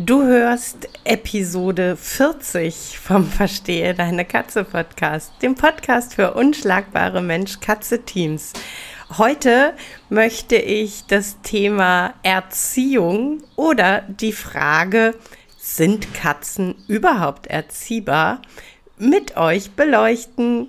Du hörst Episode 40 vom Verstehe deine Katze Podcast, dem Podcast für unschlagbare Mensch-Katze-Teams. Heute möchte ich das Thema Erziehung oder die Frage, sind Katzen überhaupt erziehbar, mit euch beleuchten.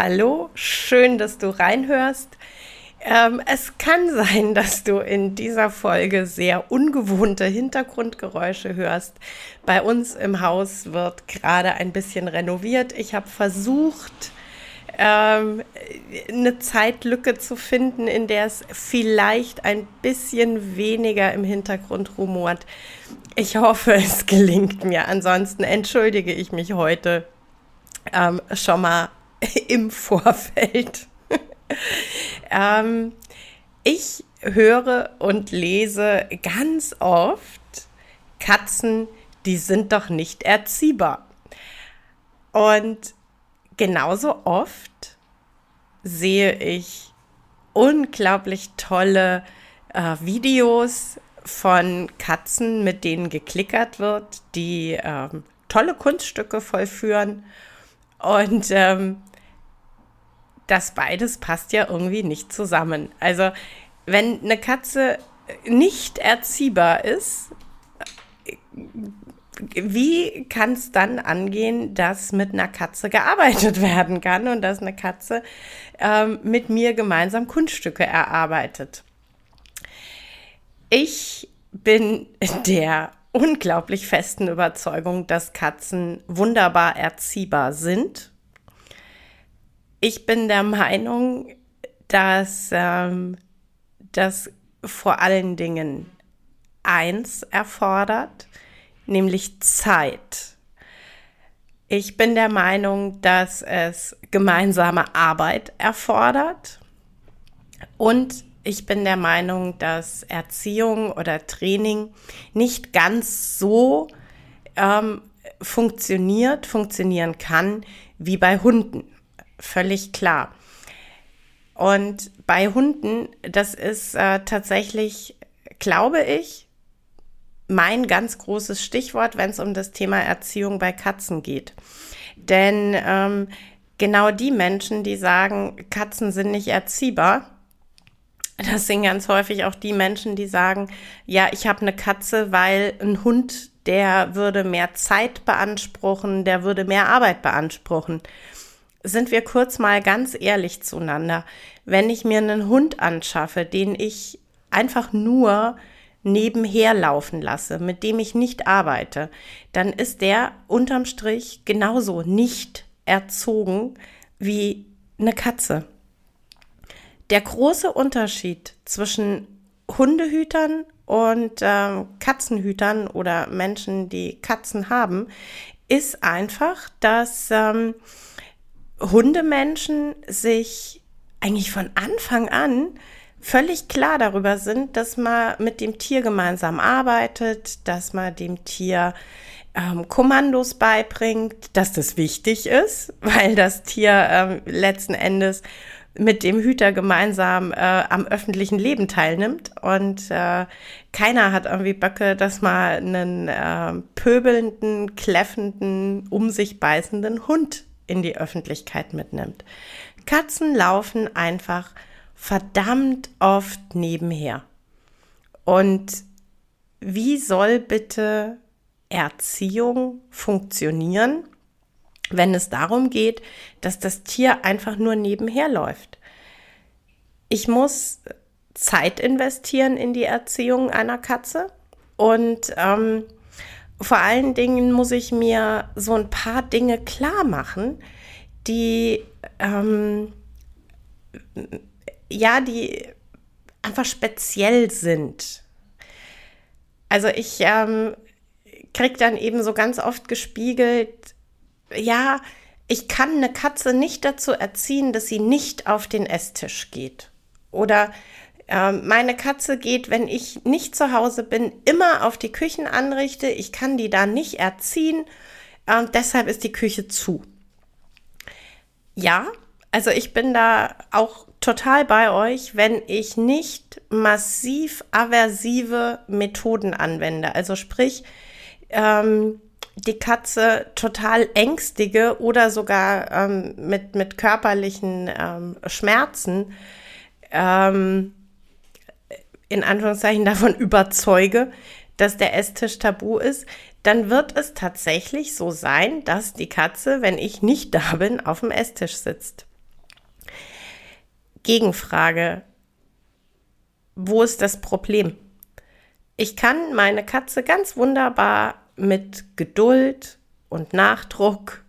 Hallo, schön, dass du reinhörst. Ähm, es kann sein, dass du in dieser Folge sehr ungewohnte Hintergrundgeräusche hörst. Bei uns im Haus wird gerade ein bisschen renoviert. Ich habe versucht, ähm, eine Zeitlücke zu finden, in der es vielleicht ein bisschen weniger im Hintergrund rumort. Ich hoffe, es gelingt mir. Ansonsten entschuldige ich mich heute ähm, schon mal im Vorfeld. ähm, ich höre und lese ganz oft, Katzen, die sind doch nicht erziehbar. Und genauso oft sehe ich unglaublich tolle äh, Videos von Katzen, mit denen geklickert wird, die ähm, tolle Kunststücke vollführen. Und ähm, das beides passt ja irgendwie nicht zusammen. Also, wenn eine Katze nicht erziehbar ist, wie kann es dann angehen, dass mit einer Katze gearbeitet werden kann und dass eine Katze ähm, mit mir gemeinsam Kunststücke erarbeitet? Ich bin der unglaublich festen Überzeugung, dass Katzen wunderbar erziehbar sind ich bin der Meinung, dass ähm, das vor allen Dingen eins erfordert, nämlich Zeit. Ich bin der Meinung, dass es gemeinsame Arbeit erfordert und ich bin der Meinung, dass Erziehung oder Training nicht ganz so ähm, funktioniert, funktionieren kann wie bei Hunden völlig klar. Und bei Hunden, das ist äh, tatsächlich, glaube ich, mein ganz großes Stichwort, wenn es um das Thema Erziehung bei Katzen geht. Denn ähm, genau die Menschen, die sagen, Katzen sind nicht erziehbar, das sind ganz häufig auch die Menschen, die sagen, ja, ich habe eine Katze, weil ein Hund, der würde mehr Zeit beanspruchen, der würde mehr Arbeit beanspruchen sind wir kurz mal ganz ehrlich zueinander. Wenn ich mir einen Hund anschaffe, den ich einfach nur nebenher laufen lasse, mit dem ich nicht arbeite, dann ist der unterm Strich genauso nicht erzogen wie eine Katze. Der große Unterschied zwischen Hundehütern und äh, Katzenhütern oder Menschen, die Katzen haben, ist einfach, dass ähm, Hundemenschen sich eigentlich von Anfang an völlig klar darüber sind, dass man mit dem Tier gemeinsam arbeitet, dass man dem Tier ähm, Kommandos beibringt, dass das wichtig ist, weil das Tier ähm, letzten Endes mit dem Hüter gemeinsam äh, am öffentlichen Leben teilnimmt. Und äh, keiner hat irgendwie Böcke, dass man einen äh, pöbelnden, kläffenden, um sich beißenden Hund in die Öffentlichkeit mitnimmt. Katzen laufen einfach verdammt oft nebenher. Und wie soll bitte Erziehung funktionieren, wenn es darum geht, dass das Tier einfach nur nebenher läuft. Ich muss Zeit investieren in die Erziehung einer Katze und ähm, vor allen Dingen muss ich mir so ein paar Dinge klar machen, die ähm, ja, die einfach speziell sind. Also ich ähm, kriege dann eben so ganz oft gespiegelt, ja, ich kann eine Katze nicht dazu erziehen, dass sie nicht auf den Esstisch geht. Oder meine Katze geht, wenn ich nicht zu Hause bin, immer auf die Küchenanrichte. Ich kann die da nicht erziehen. Äh, deshalb ist die Küche zu. Ja, also ich bin da auch total bei euch, wenn ich nicht massiv aversive Methoden anwende. Also sprich, ähm, die Katze total ängstige oder sogar ähm, mit, mit körperlichen ähm, Schmerzen ähm, in Anführungszeichen davon überzeuge, dass der Esstisch tabu ist, dann wird es tatsächlich so sein, dass die Katze, wenn ich nicht da bin, auf dem Esstisch sitzt. Gegenfrage. Wo ist das Problem? Ich kann meine Katze ganz wunderbar mit Geduld und Nachdruck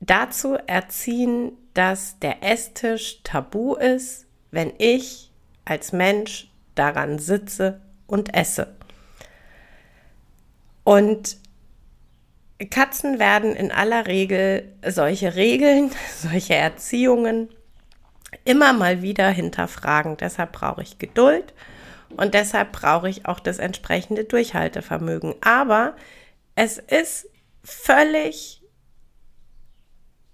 dazu erziehen, dass der Esstisch tabu ist, wenn ich als Mensch daran sitze und esse. Und Katzen werden in aller Regel solche Regeln, solche Erziehungen immer mal wieder hinterfragen. Deshalb brauche ich Geduld und deshalb brauche ich auch das entsprechende Durchhaltevermögen. Aber es ist völlig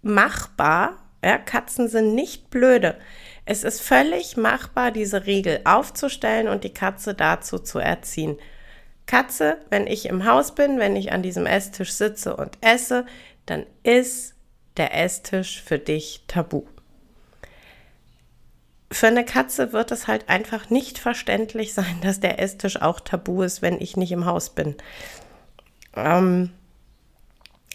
machbar. Ja, Katzen sind nicht blöde. Es ist völlig machbar, diese Regel aufzustellen und die Katze dazu zu erziehen. Katze, wenn ich im Haus bin, wenn ich an diesem Esstisch sitze und esse, dann ist der Esstisch für dich tabu für eine Katze wird es halt einfach nicht verständlich sein, dass der Esstisch auch tabu ist, wenn ich nicht im Haus bin. Ähm,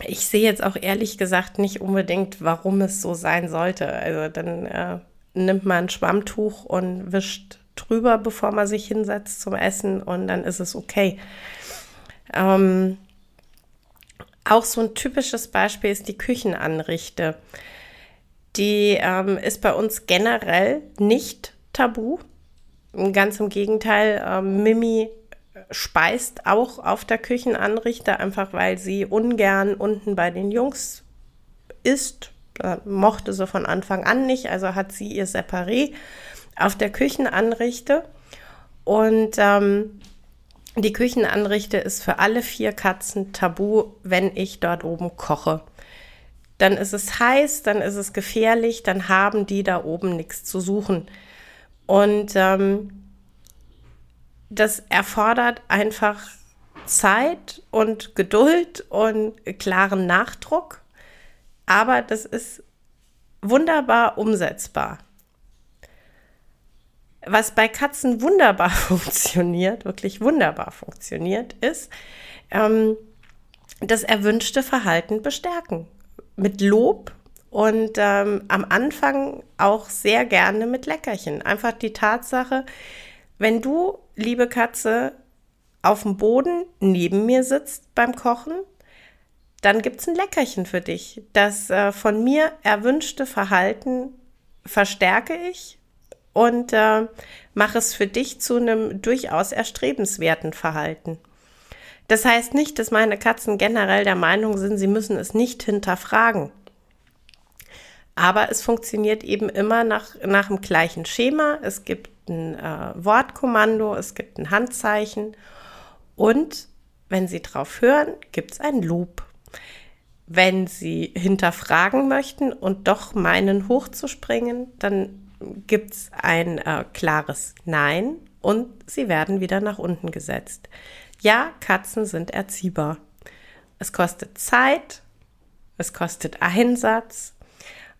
ich sehe jetzt auch ehrlich gesagt nicht unbedingt, warum es so sein sollte. Also dann äh, nimmt man ein Schwammtuch und wischt drüber, bevor man sich hinsetzt zum Essen und dann ist es okay. Ähm, auch so ein typisches Beispiel ist die Küchenanrichte. Die ähm, ist bei uns generell nicht tabu. Ganz im Gegenteil, ähm, Mimi speist auch auf der Küchenanrichte, einfach weil sie ungern unten bei den Jungs ist. Äh, mochte sie von Anfang an nicht, also hat sie ihr Separé auf der Küchenanrichte. Und ähm, die Küchenanrichte ist für alle vier Katzen tabu, wenn ich dort oben koche dann ist es heiß, dann ist es gefährlich, dann haben die da oben nichts zu suchen. Und ähm, das erfordert einfach Zeit und Geduld und klaren Nachdruck, aber das ist wunderbar umsetzbar. Was bei Katzen wunderbar funktioniert, wirklich wunderbar funktioniert, ist ähm, das erwünschte Verhalten bestärken mit Lob und ähm, am Anfang auch sehr gerne mit Leckerchen. Einfach die Tatsache, wenn du, liebe Katze, auf dem Boden neben mir sitzt beim Kochen, dann gibt es ein Leckerchen für dich. Das äh, von mir erwünschte Verhalten verstärke ich und äh, mache es für dich zu einem durchaus erstrebenswerten Verhalten. Das heißt nicht, dass meine Katzen generell der Meinung sind, sie müssen es nicht hinterfragen. Aber es funktioniert eben immer nach, nach dem gleichen Schema. Es gibt ein äh, Wortkommando, es gibt ein Handzeichen und wenn Sie drauf hören, gibt es ein Lob. Wenn Sie hinterfragen möchten und doch meinen hochzuspringen, dann gibt es ein äh, klares Nein und Sie werden wieder nach unten gesetzt. Ja, Katzen sind erziehbar. Es kostet Zeit, es kostet Einsatz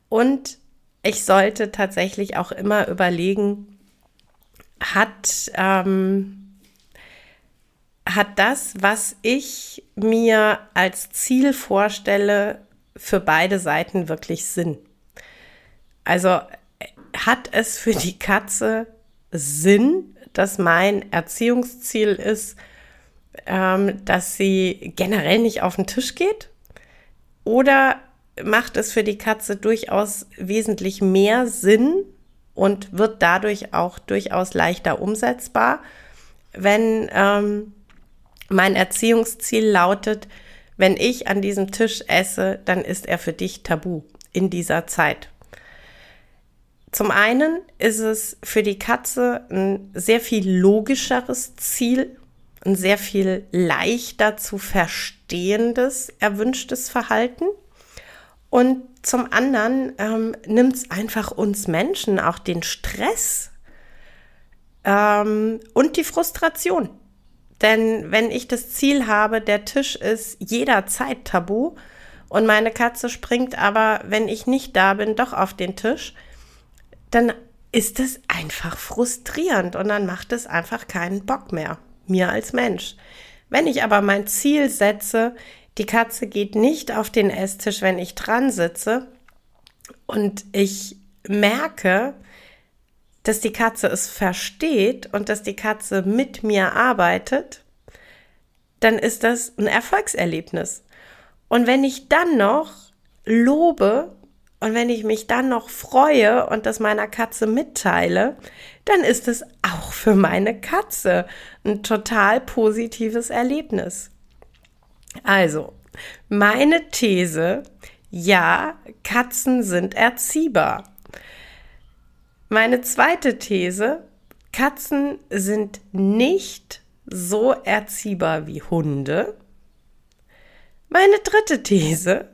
und ich sollte tatsächlich auch immer überlegen, hat, ähm, hat das, was ich mir als Ziel vorstelle, für beide Seiten wirklich Sinn? Also hat es für die Katze Sinn, dass mein Erziehungsziel ist, ähm, dass sie generell nicht auf den Tisch geht? Oder macht es für die Katze durchaus wesentlich mehr Sinn und wird dadurch auch durchaus leichter umsetzbar, wenn ähm, mein Erziehungsziel lautet, wenn ich an diesem Tisch esse, dann ist er für dich tabu in dieser Zeit. Zum einen ist es für die Katze ein sehr viel logischeres Ziel, ein sehr viel leichter zu verstehendes, erwünschtes Verhalten. Und zum anderen ähm, nimmt es einfach uns Menschen auch den Stress ähm, und die Frustration. Denn wenn ich das Ziel habe, der Tisch ist jederzeit tabu und meine Katze springt aber, wenn ich nicht da bin, doch auf den Tisch, dann ist es einfach frustrierend und dann macht es einfach keinen Bock mehr, mir als Mensch. Wenn ich aber mein Ziel setze, die Katze geht nicht auf den Esstisch, wenn ich dran sitze und ich merke, dass die Katze es versteht und dass die Katze mit mir arbeitet, dann ist das ein Erfolgserlebnis. Und wenn ich dann noch lobe und wenn ich mich dann noch freue und das meiner Katze mitteile, dann ist es auch für meine Katze ein total positives Erlebnis. Also, meine These, ja, Katzen sind erziehbar. Meine zweite These, Katzen sind nicht so erziehbar wie Hunde. Meine dritte These,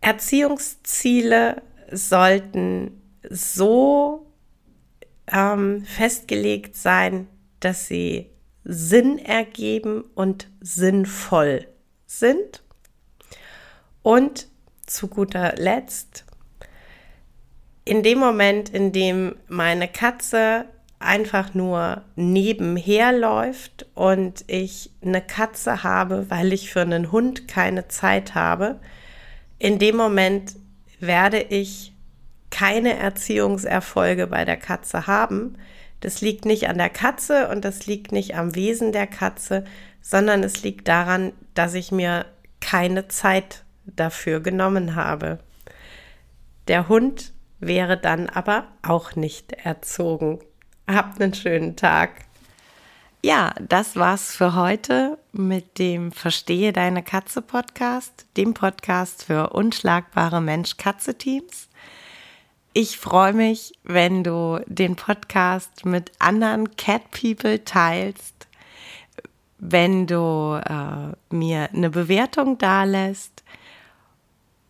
Erziehungsziele sollten so ähm, festgelegt sein, dass sie Sinn ergeben und sinnvoll sind. Und zu guter Letzt, in dem Moment, in dem meine Katze einfach nur nebenher läuft und ich eine Katze habe, weil ich für einen Hund keine Zeit habe, in dem Moment werde ich keine Erziehungserfolge bei der Katze haben. Das liegt nicht an der Katze und das liegt nicht am Wesen der Katze, sondern es liegt daran, dass ich mir keine Zeit dafür genommen habe. Der Hund wäre dann aber auch nicht erzogen. Habt einen schönen Tag. Ja, das war's für heute mit dem Verstehe deine Katze Podcast, dem Podcast für unschlagbare Mensch-Katze-Teams. Ich freue mich, wenn du den Podcast mit anderen Cat People teilst, wenn du äh, mir eine Bewertung dalässt